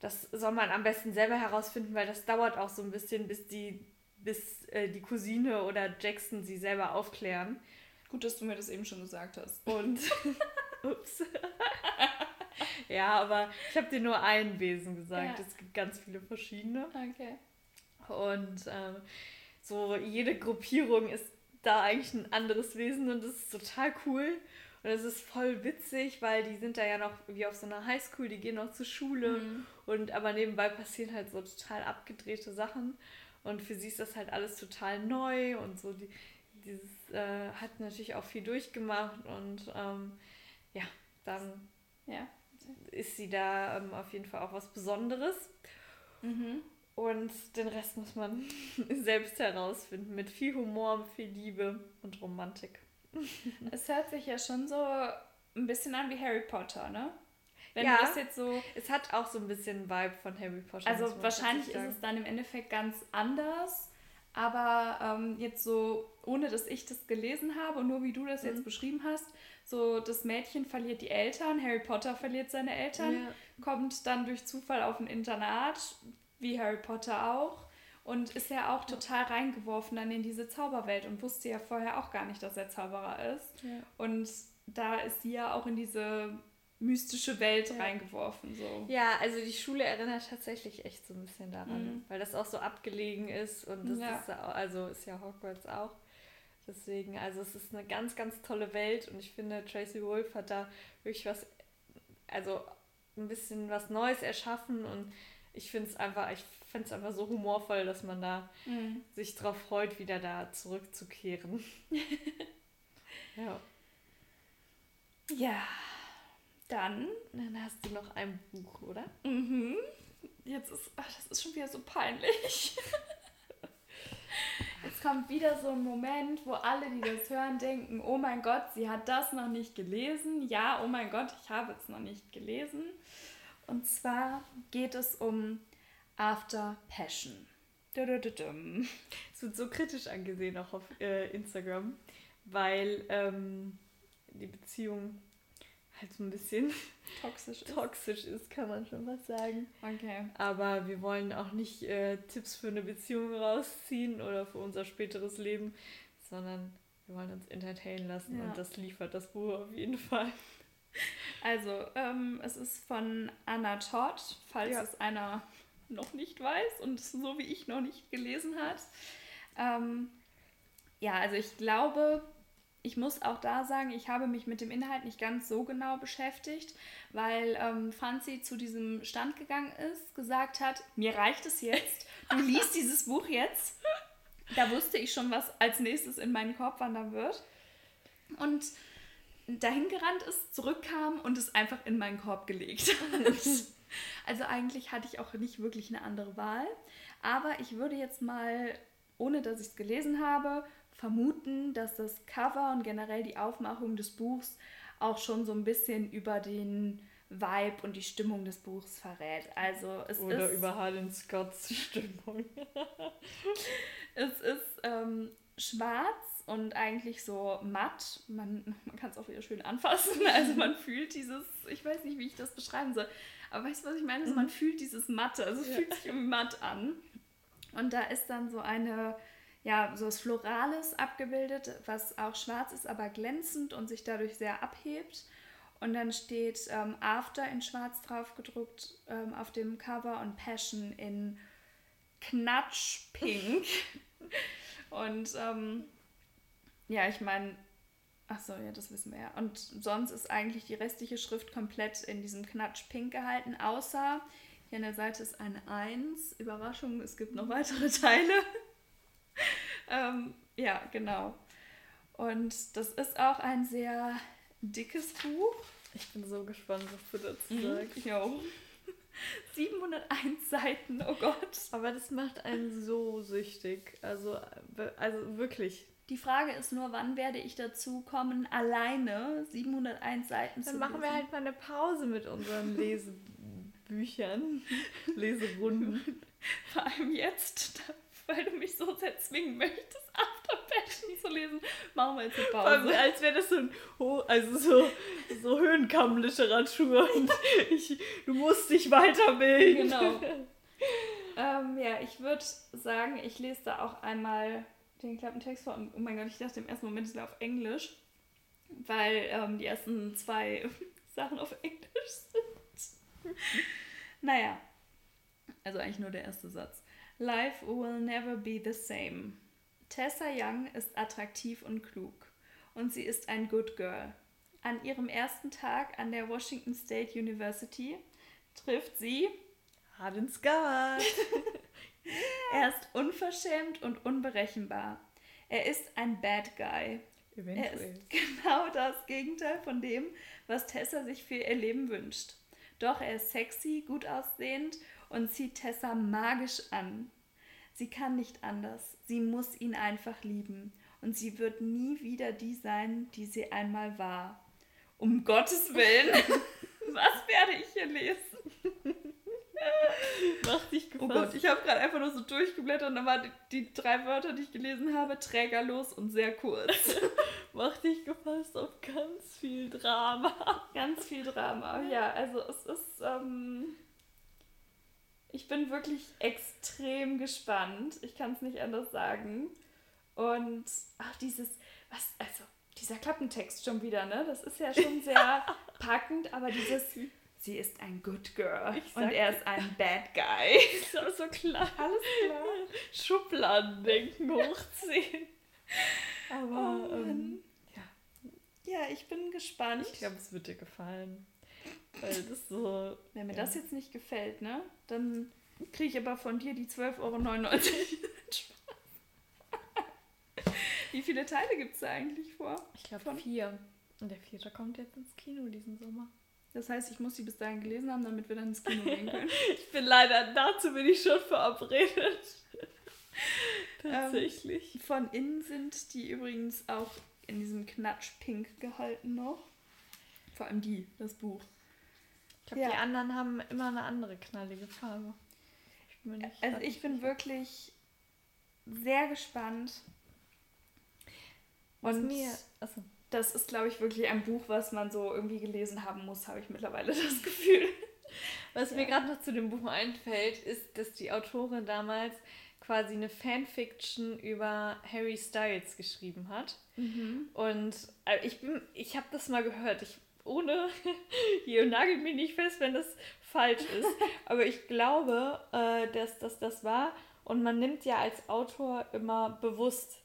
das soll man am besten selber herausfinden, weil das dauert auch so ein bisschen, bis die, bis äh, die Cousine oder Jackson sie selber aufklären. Gut, dass du mir das eben schon gesagt hast. Und ups. ja, aber ich habe dir nur ein Wesen gesagt. Ja. Es gibt ganz viele verschiedene. Okay. Und ähm, so jede Gruppierung ist da eigentlich ein anderes Wesen und das ist total cool. Und es ist voll witzig, weil die sind da ja noch wie auf so einer Highschool, die gehen noch zur Schule mhm. und aber nebenbei passieren halt so total abgedrehte Sachen. Und für sie ist das halt alles total neu und so die, dieses äh, hat natürlich auch viel durchgemacht und ähm, ja, dann ja. ist sie da ähm, auf jeden Fall auch was Besonderes. Mhm. Und den Rest muss man selbst herausfinden mit viel Humor, viel Liebe und Romantik. es hört sich ja schon so ein bisschen an wie Harry Potter, ne? Wenn ja, das jetzt so. Es hat auch so ein bisschen Vibe von Harry Potter. Also wahrscheinlich ist es dann im Endeffekt ganz anders. Aber ähm, jetzt so, ohne dass ich das gelesen habe und nur wie du das mhm. jetzt beschrieben hast, so das Mädchen verliert die Eltern, Harry Potter verliert seine Eltern, ja. kommt dann durch Zufall auf ein Internat, wie Harry Potter auch, und ist ja auch total reingeworfen dann in diese Zauberwelt und wusste ja vorher auch gar nicht, dass er Zauberer ist. Ja. Und da ist sie ja auch in diese mystische Welt ja. reingeworfen. So. Ja, also die Schule erinnert tatsächlich echt so ein bisschen daran, mhm. weil das auch so abgelegen ist und das ja. ist also ist ja Hogwarts auch. Deswegen, also es ist eine ganz, ganz tolle Welt und ich finde, Tracy Wolf hat da wirklich was, also ein bisschen was Neues erschaffen und ich finde es einfach, ich finde es einfach so humorvoll, dass man da mhm. sich drauf freut, wieder da zurückzukehren. ja. Ja. Dann. Dann hast du noch ein Buch, oder? Mhm. Jetzt ist. Ach, das ist schon wieder so peinlich. Jetzt kommt wieder so ein Moment, wo alle, die das hören, denken: Oh mein Gott, sie hat das noch nicht gelesen. Ja, oh mein Gott, ich habe es noch nicht gelesen. Und zwar geht es um After Passion. Es wird so kritisch angesehen auch auf äh, Instagram, weil ähm, die Beziehung halt so ein bisschen toxisch ist. toxisch ist, kann man schon was sagen. Okay. Aber wir wollen auch nicht äh, Tipps für eine Beziehung rausziehen oder für unser späteres Leben, sondern wir wollen uns entertainen lassen ja. und das liefert das Buch auf jeden Fall. Also, ähm, es ist von Anna Todd, falls ja. es einer noch nicht weiß und so wie ich noch nicht gelesen hat. Ähm, ja, also ich glaube, ich muss auch da sagen, ich habe mich mit dem Inhalt nicht ganz so genau beschäftigt, weil ähm, Franzi zu diesem Stand gegangen ist, gesagt hat, mir reicht es jetzt, du liest dieses Buch jetzt. Da wusste ich schon, was als nächstes in meinen Korb wandern wird. Und dahin gerannt ist, zurückkam und es einfach in meinen Korb gelegt hat. also eigentlich hatte ich auch nicht wirklich eine andere Wahl. Aber ich würde jetzt mal, ohne dass ich es gelesen habe, vermuten, dass das Cover und generell die Aufmachung des Buchs auch schon so ein bisschen über den Vibe und die Stimmung des Buchs verrät. Also es Oder ist, über Harlan Scotts Stimmung. es ist ähm, schwarz und eigentlich so matt. Man, man kann es auch wieder schön anfassen. Also man fühlt dieses, ich weiß nicht, wie ich das beschreiben soll. Aber weißt du, was ich meine? Also man fühlt dieses Matte. Also es ja. fühlt sich irgendwie matt an. Und da ist dann so eine ja, so was Florales abgebildet, was auch schwarz ist, aber glänzend und sich dadurch sehr abhebt. Und dann steht ähm, After in schwarz drauf gedruckt ähm, auf dem Cover und Passion in Knatschpink. und ähm, ja, ich meine, ach so, ja, das wissen wir ja. Und sonst ist eigentlich die restliche Schrift komplett in diesem Knatschpink gehalten, außer hier an der Seite ist eine 1. Überraschung, es gibt noch weitere Teile. ähm, ja, genau. Und das ist auch ein sehr dickes Buch. Ich bin so gespannt, was du dazu mhm. sagst. Ich auch. 701 Seiten, oh Gott. Aber das macht einen so süchtig. Also, also wirklich. Die Frage ist nur, wann werde ich dazu kommen, alleine 701 Seiten Dann zu lesen? Dann machen wir halt mal eine Pause mit unseren Lesebüchern, Leserunden. Vor allem jetzt, weil du mich so sehr zwingen möchtest, After Passion zu lesen, machen wir jetzt eine Pause. Allem, als wäre das so ein, also so, so Höhenkammliteratur und ich, du musst dich weiterbilden. Genau. ähm, ja, ich würde sagen, ich lese da auch einmal den Klappentext vor. Oh mein Gott, ich dachte im ersten Moment, es wäre auf Englisch, weil ähm, die ersten zwei Sachen auf Englisch sind. naja, also eigentlich nur der erste Satz. Life will never be the same. Tessa Young ist attraktiv und klug und sie ist ein Good Girl. An ihrem ersten Tag an der Washington State University trifft sie Harden Scott. er ist unverschämt und unberechenbar. Er ist ein Bad Guy. Eventuell. Er ist genau das Gegenteil von dem, was Tessa sich für ihr Leben wünscht. Doch er ist sexy, gut aussehend und zieht Tessa magisch an. Sie kann nicht anders. Sie muss ihn einfach lieben. Und sie wird nie wieder die sein, die sie einmal war. Um Gottes Willen, was werde ich hier lesen? Mach dich gefasst. Oh Gott, ich habe gerade einfach nur so durchgeblättert und dann waren die, die, drei Wörter, die ich gelesen habe, trägerlos und sehr kurz. Mach dich gefasst auf ganz viel Drama. Ganz viel Drama, ja. Also es ist, ähm, ich bin wirklich extrem gespannt. Ich kann es nicht anders sagen. Und ach, dieses, was, also dieser Klappentext schon wieder, ne? Das ist ja schon sehr packend, aber dieses sie ist ein Good Girl und er ist ein Bad Guy. Ist auch so klar. Alles klar. Schubladendenken hochziehen. Aber, oh ähm, ja. Ja, ich bin gespannt. Ich glaube, es wird dir gefallen. Weil das so. Wenn mir ja. das jetzt nicht gefällt, ne? Dann kriege ich aber von dir die 12,99 Euro. Wie viele Teile gibt es da eigentlich vor? Ich glaube vier. Und der vierte kommt jetzt ins Kino diesen Sommer. Das heißt, ich muss sie bis dahin gelesen haben, damit wir dann ins Kino gehen können. ich bin leider, dazu bin ich schon verabredet. Tatsächlich. Ähm, von innen sind die übrigens auch in diesem Knatschpink gehalten noch. Vor allem die, das Buch. Ich glaube, ja. die anderen haben immer eine andere knallige Farbe. Ich also ich bin wirklich sehr gespannt. Und mir, achso das ist, glaube ich, wirklich ein Buch, was man so irgendwie gelesen haben muss, habe ich mittlerweile das Gefühl. Was ja. mir gerade noch zu dem Buch einfällt, ist, dass die Autorin damals quasi eine Fanfiction über Harry Styles geschrieben hat. Mhm. Und äh, ich bin, ich habe das mal gehört. Ich ohne hier nagelt mich nicht fest, wenn das falsch ist. Aber ich glaube, äh, dass das das war. Und man nimmt ja als Autor immer bewusst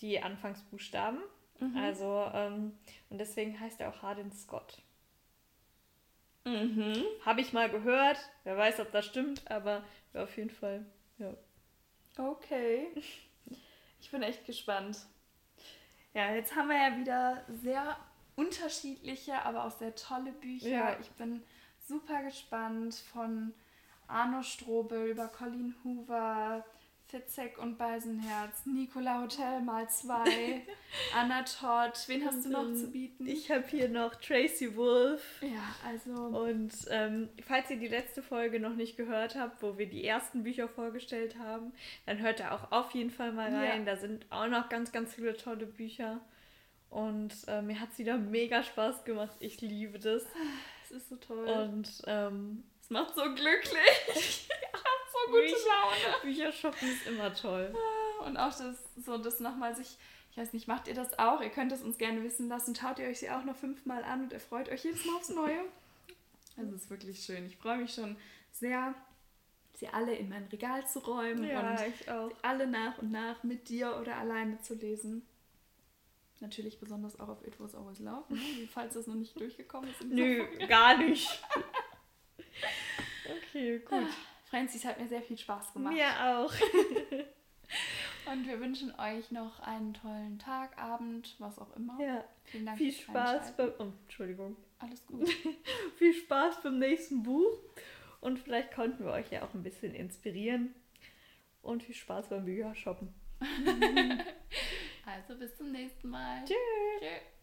die Anfangsbuchstaben. Mhm. Also, ähm, und deswegen heißt er auch Hardin Scott. Mhm. Habe ich mal gehört. Wer weiß, ob das stimmt, aber auf jeden Fall, ja. Okay. Ich bin echt gespannt. Ja, jetzt haben wir ja wieder sehr unterschiedliche, aber auch sehr tolle Bücher. Ja. Ich bin super gespannt von Arno Strobel über Colleen Hoover, Fitzek und Beisenherz, Nicola Hotel mal zwei, Anna Todd. Wen hast du noch zu bieten? Ich habe hier noch Tracy Wolf. Ja, also. Und ähm, falls ihr die letzte Folge noch nicht gehört habt, wo wir die ersten Bücher vorgestellt haben, dann hört da auch auf jeden Fall mal rein. Ja. Da sind auch noch ganz, ganz viele tolle Bücher. Und äh, mir hat es wieder mega Spaß gemacht. Ich liebe das. Es ist so toll. Und ähm, es macht so glücklich. gute Laune. Bücher shoppen ist immer toll. Ah, und auch das, so das nochmal sich, ich weiß nicht, macht ihr das auch? Ihr könnt es uns gerne wissen lassen. Schaut ihr euch sie auch noch fünfmal an und erfreut euch jedes Mal aufs Neue. Also es ist wirklich schön. Ich freue mich schon sehr, sie alle in mein Regal zu räumen ja, und ich auch. alle nach und nach mit dir oder alleine zu lesen. Natürlich besonders auch auf It Was Always Love, ne? falls das noch nicht durchgekommen ist. Nö, gar nicht. okay, gut. Francis hat mir sehr viel Spaß gemacht. Mir auch. Und wir wünschen euch noch einen tollen Tag, Abend, was auch immer. Ja. Vielen Dank Viel Spaß beim. Oh, Entschuldigung. Alles gut. Viel Spaß beim nächsten Buch. Und vielleicht konnten wir euch ja auch ein bisschen inspirieren. Und viel Spaß beim Büchershoppen. also bis zum nächsten Mal. Tschüss. Tschüss.